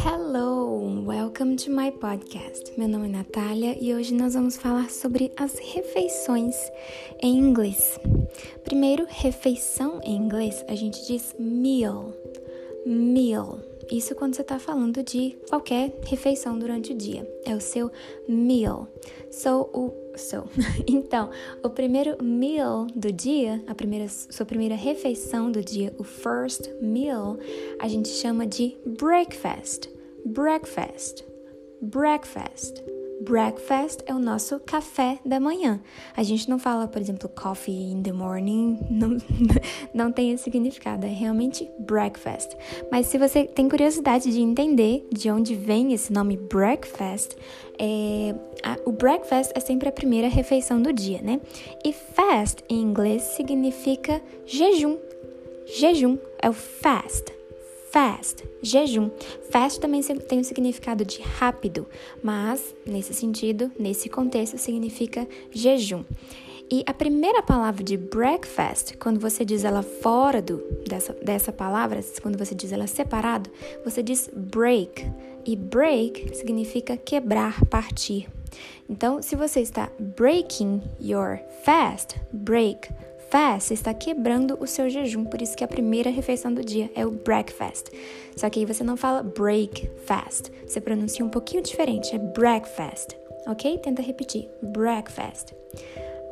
Hello, welcome to my podcast. Meu nome é Natália e hoje nós vamos falar sobre as refeições em inglês. Primeiro, refeição em inglês, a gente diz meal. Meal. Isso quando você está falando de qualquer refeição durante o dia. É o seu meal. So, o, so. então, o primeiro meal do dia, a primeira, sua primeira refeição do dia, o first meal, a gente chama de breakfast. Breakfast. Breakfast. Breakfast é o nosso café da manhã. A gente não fala, por exemplo, coffee in the morning, não, não tem esse significado, é realmente breakfast. Mas se você tem curiosidade de entender de onde vem esse nome breakfast, é, a, o breakfast é sempre a primeira refeição do dia, né? E fast em inglês significa jejum. Jejum é o fast fast, jejum. Fast também tem o significado de rápido, mas nesse sentido, nesse contexto, significa jejum. E a primeira palavra de breakfast, quando você diz ela fora do, dessa, dessa palavra, quando você diz ela separado, você diz break. E break significa quebrar, partir. Então, se você está breaking your fast, break fast está quebrando o seu jejum, por isso que a primeira refeição do dia é o breakfast. Só que aí você não fala break fast, você pronuncia um pouquinho diferente, é breakfast, ok? Tenta repetir, breakfast.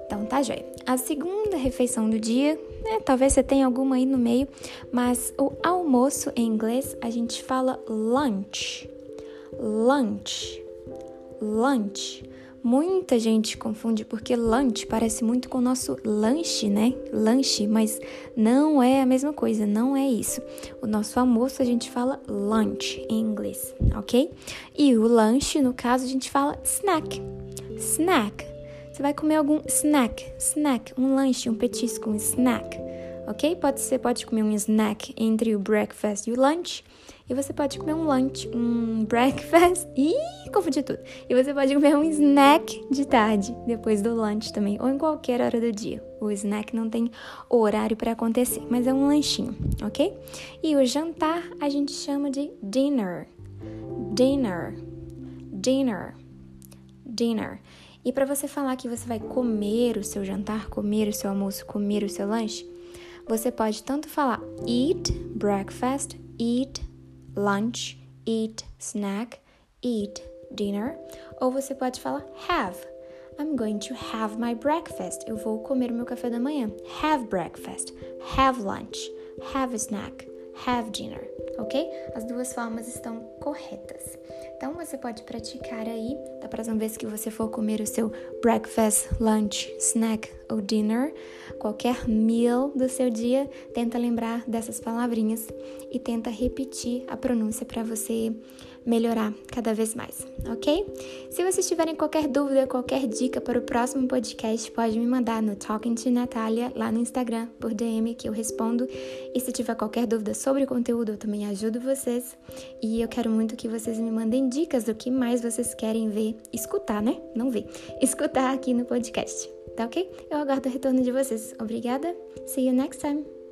Então tá joia. A segunda refeição do dia, né, talvez você tenha alguma aí no meio, mas o almoço em inglês a gente fala lunch. Lunch. Lunch. Muita gente confunde porque lunch parece muito com o nosso lanche, né? Lanche, mas não é a mesma coisa, não é isso. O nosso almoço a gente fala lunch em inglês, ok? E o lanche, no caso, a gente fala snack. Snack. Você vai comer algum snack, snack, um lanche, um petisco, um snack, ok? Pode ser, pode comer um snack entre o breakfast e o lunch. E você pode comer um lunch, um breakfast. Ih, confundi tudo. E você pode comer um snack de tarde, depois do lunch também, ou em qualquer hora do dia. O snack não tem horário para acontecer, mas é um lanchinho, ok? E o jantar a gente chama de dinner. Dinner. Dinner. Dinner. E para você falar que você vai comer o seu jantar, comer o seu almoço, comer o seu lanche, você pode tanto falar eat breakfast, eat lunch, eat snack, eat dinner, ou você pode falar have. I'm going to have my breakfast. Eu vou comer o meu café da manhã. Have breakfast, have lunch, have snack, have dinner, ok? As duas formas estão corretas. Então você pode praticar aí, da próxima vez que você for comer o seu breakfast, lunch, snack ou dinner, qualquer meal do seu dia, tenta lembrar dessas palavrinhas e tenta repetir a pronúncia para você melhorar cada vez mais, ok? Se vocês tiverem qualquer dúvida, qualquer dica para o próximo podcast, pode me mandar no Talking to Natalia lá no Instagram por DM que eu respondo. E se tiver qualquer dúvida sobre o conteúdo, eu também ajudo vocês. E eu quero muito que vocês me mandem dicas do que mais vocês querem ver, escutar, né? Não ver, escutar aqui no podcast. Tá ok? Eu aguardo o retorno de vocês. Obrigada. See you next time.